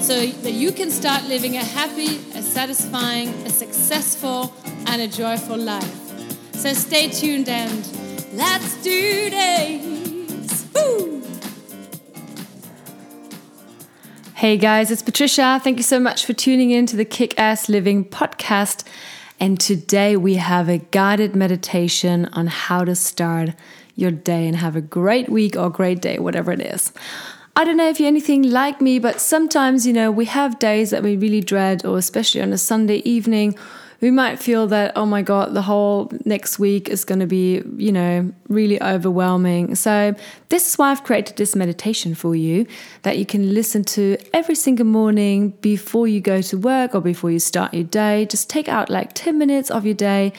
so that you can start living a happy, a satisfying, a successful, and a joyful life. So stay tuned and let's do this! Woo! Hey guys, it's Patricia. Thank you so much for tuning in to the Kick Ass Living podcast. And today we have a guided meditation on how to start your day and have a great week or great day, whatever it is. I don't know if you're anything like me, but sometimes, you know, we have days that we really dread, or especially on a Sunday evening, we might feel that, oh my God, the whole next week is going to be, you know, really overwhelming. So, this is why I've created this meditation for you that you can listen to every single morning before you go to work or before you start your day. Just take out like 10 minutes of your day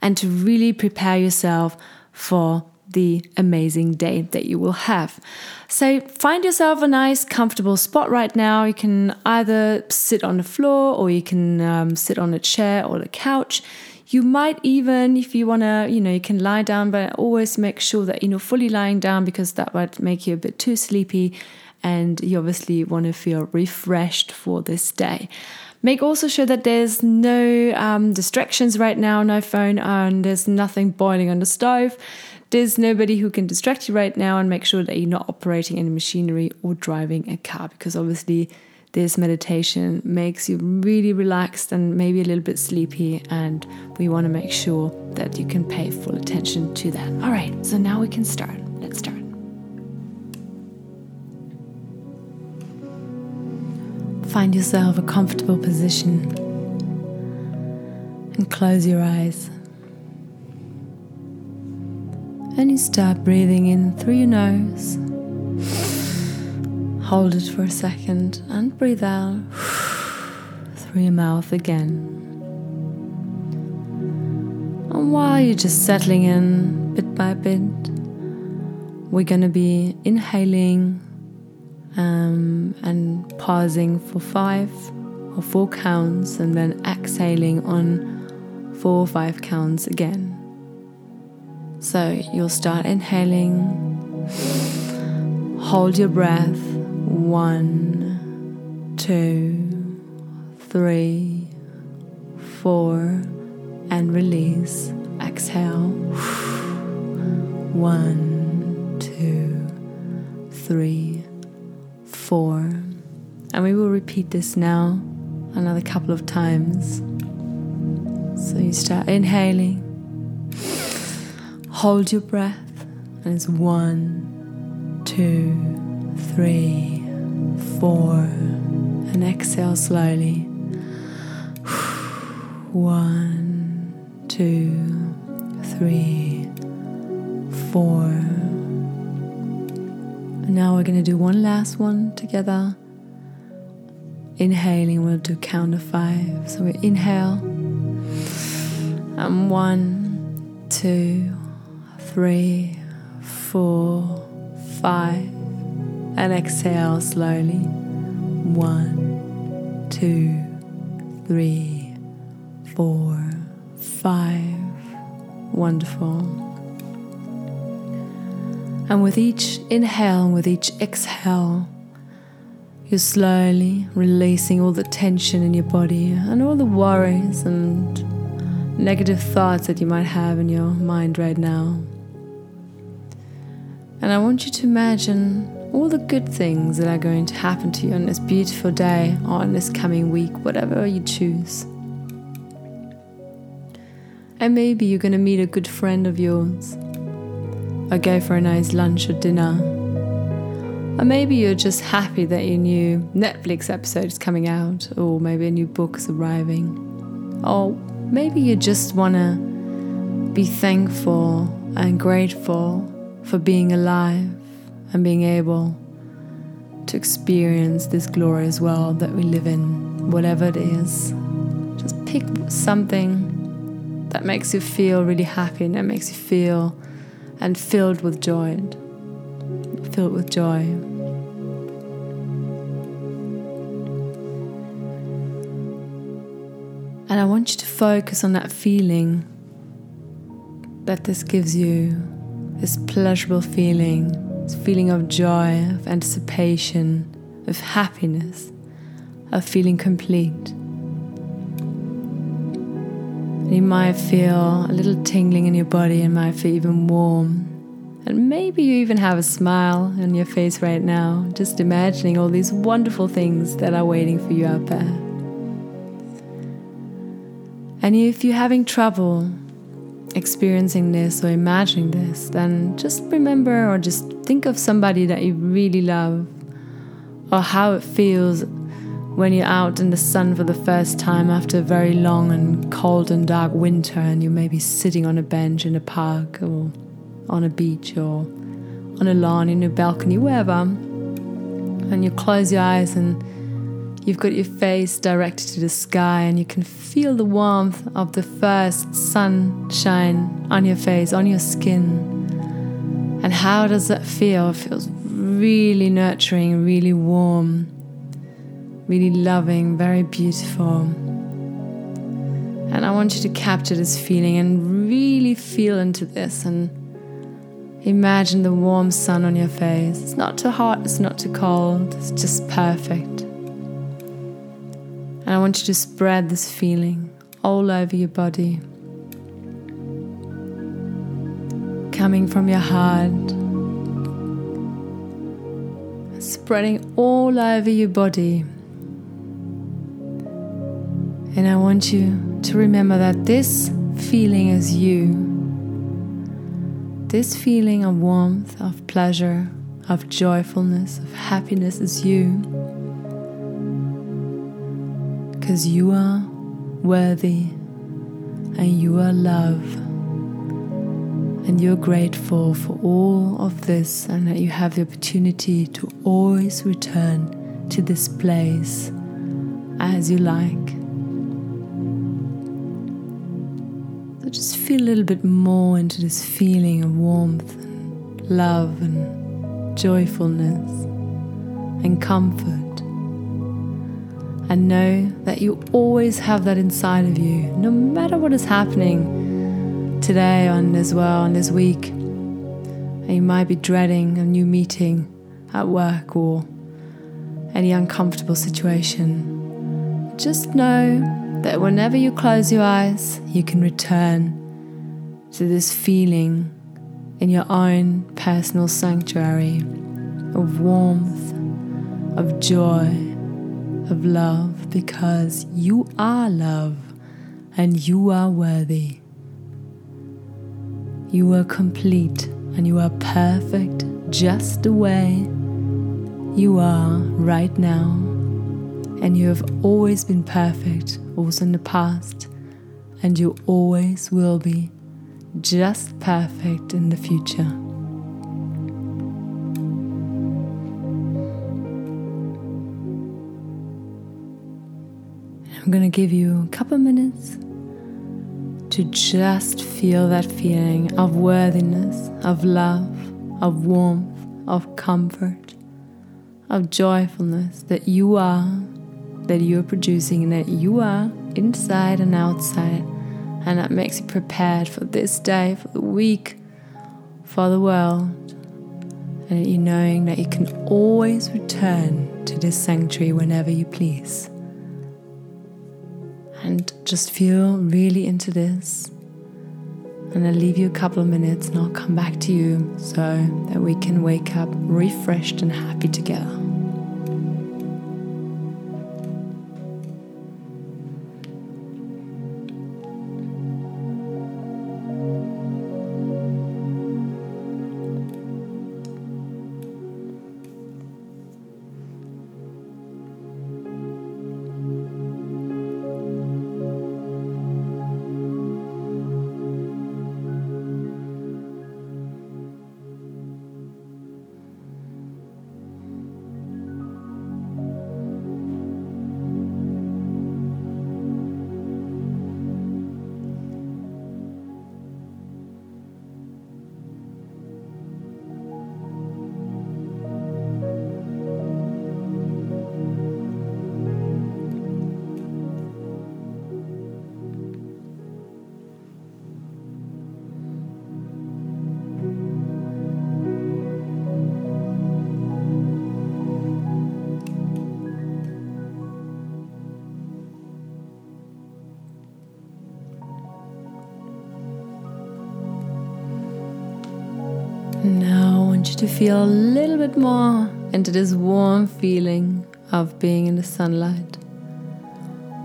and to really prepare yourself for the amazing day that you will have. So find yourself a nice, comfortable spot right now. You can either sit on the floor or you can um, sit on a chair or the couch. You might even, if you want to, you know, you can lie down, but always make sure that you're fully lying down because that might make you a bit too sleepy and you obviously want to feel refreshed for this day. Make also sure that there's no um, distractions right now, no phone, and there's nothing boiling on the stove. There's nobody who can distract you right now and make sure that you're not operating any machinery or driving a car because obviously this meditation makes you really relaxed and maybe a little bit sleepy and we want to make sure that you can pay full attention to that. All right, so now we can start. Let's start. Find yourself a comfortable position and close your eyes. And you start breathing in through your nose. Hold it for a second and breathe out through your mouth again. And while you're just settling in bit by bit, we're going to be inhaling um, and pausing for five or four counts, and then exhaling on four or five counts again. So you'll start inhaling, hold your breath. One, two, three, four, and release. Exhale. One, two, three, four. And we will repeat this now another couple of times. So you start inhaling Hold your breath, and it's one, two, three, four, and exhale slowly. One, two, three, four. And now we're going to do one last one together. Inhaling, we'll do count of five. So we inhale, and one, two, three, four, five, and exhale slowly. One, two, three, four, five. Wonderful. And with each inhale with each exhale, you're slowly releasing all the tension in your body and all the worries and negative thoughts that you might have in your mind right now. And I want you to imagine all the good things that are going to happen to you on this beautiful day or on this coming week, whatever you choose. And maybe you're going to meet a good friend of yours, or go for a nice lunch or dinner. Or maybe you're just happy that your new Netflix episode is coming out, or maybe a new book is arriving. Or maybe you just want to be thankful and grateful for being alive and being able to experience this glorious world that we live in, whatever it is. Just pick something that makes you feel really happy and that makes you feel and filled with joy. Filled with joy. And I want you to focus on that feeling that this gives you this pleasurable feeling, this feeling of joy, of anticipation, of happiness, of feeling complete. And you might feel a little tingling in your body and might feel even warm. And maybe you even have a smile on your face right now, just imagining all these wonderful things that are waiting for you out there. And if you're having trouble experiencing this or imagining this, then just remember or just think of somebody that you really love or how it feels when you're out in the sun for the first time after a very long and cold and dark winter and you may be sitting on a bench in a park or on a beach or on a lawn in a balcony, wherever, and you close your eyes and you've got your face directed to the sky and you can feel the warmth of the first sunshine on your face, on your skin. And how does that feel? It feels really nurturing, really warm really loving, very beautiful. And I want you to capture this feeling and really feel into this and imagine the warm sun on your face. It's not too hot, it's not too cold, it's just perfect. And I want you to spread this feeling all over your body, coming from your heart, spreading all over your body. And I want you to remember that this feeling is you. This feeling of warmth, of pleasure, of joyfulness, of happiness is you. Because you are worthy and you are love. And you're grateful for all of this, and that you have the opportunity to always return to this place as you like. So just feel a little bit more into this feeling of warmth and love and joyfulness and comfort. And know that you always have that inside of you, no matter what is happening today on as well, on this week. And you might be dreading a new meeting at work or any uncomfortable situation. Just know that whenever you close your eyes, you can return to this feeling in your own personal sanctuary of warmth, of joy, of love, because you are love and you are worthy. You are complete and you are perfect just the way you are right now. And you have always been perfect also in the past, and you always will be just perfect in the future. Going to give you a couple minutes to just feel that feeling of worthiness, of love, of warmth, of comfort, of joyfulness that you are that you're producing and that you are inside and outside. And that makes you prepared for this day, for the week, for the world. And you knowing that you can always return to this sanctuary whenever you please. And just feel really into this. And I'll leave you a couple of minutes and I'll come back to you so that we can wake up refreshed and happy together. Now I want you to feel a little bit more into this warm feeling of being in the sunlight,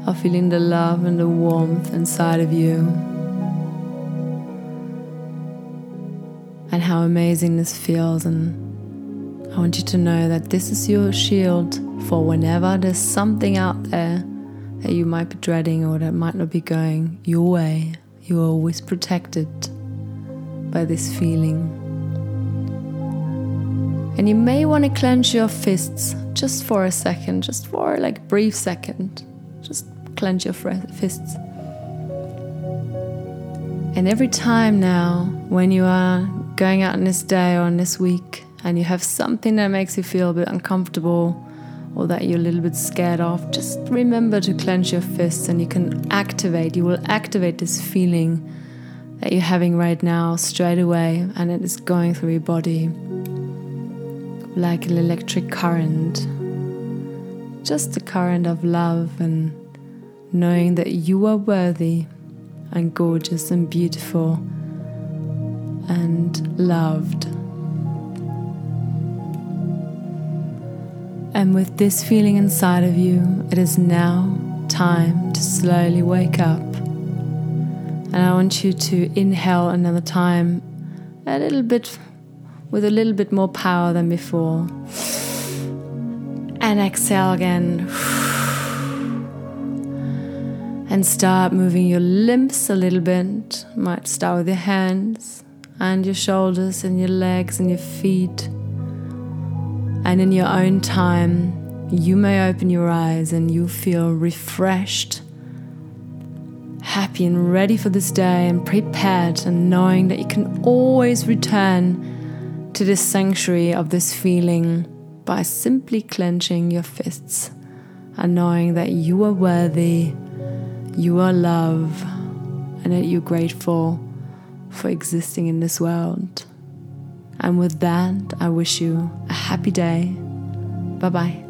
of feeling the love and the warmth inside of you. And how amazing this feels. And I want you to know that this is your shield for whenever there's something out there that you might be dreading or that might not be going your way. You are always protected by this feeling. And you may want to clench your fists just for a second, just for like a brief second. Just clench your fists. And every time now, when you are going out in this day or in this week, and you have something that makes you feel a bit uncomfortable or that you're a little bit scared of, just remember to clench your fists and you can activate, you will activate this feeling that you're having right now straight away and it is going through your body like an electric current. Just a current of love and knowing that you are worthy and gorgeous and beautiful and loved. And with this feeling inside of you, it is now time to slowly wake up. And I want you to inhale another time, a little bit with a little bit more power than before. And exhale again. And start moving your limbs a little bit. Might start with your hands and your shoulders and your legs and your feet. And in your own time, you may open your eyes and you feel refreshed, happy, and ready for this day, and prepared, and knowing that you can always return to this sanctuary of this feeling by simply clenching your fists and knowing that you are worthy, you are love, and that you're grateful for existing in this world. And with that, I wish you a happy day. Bye bye.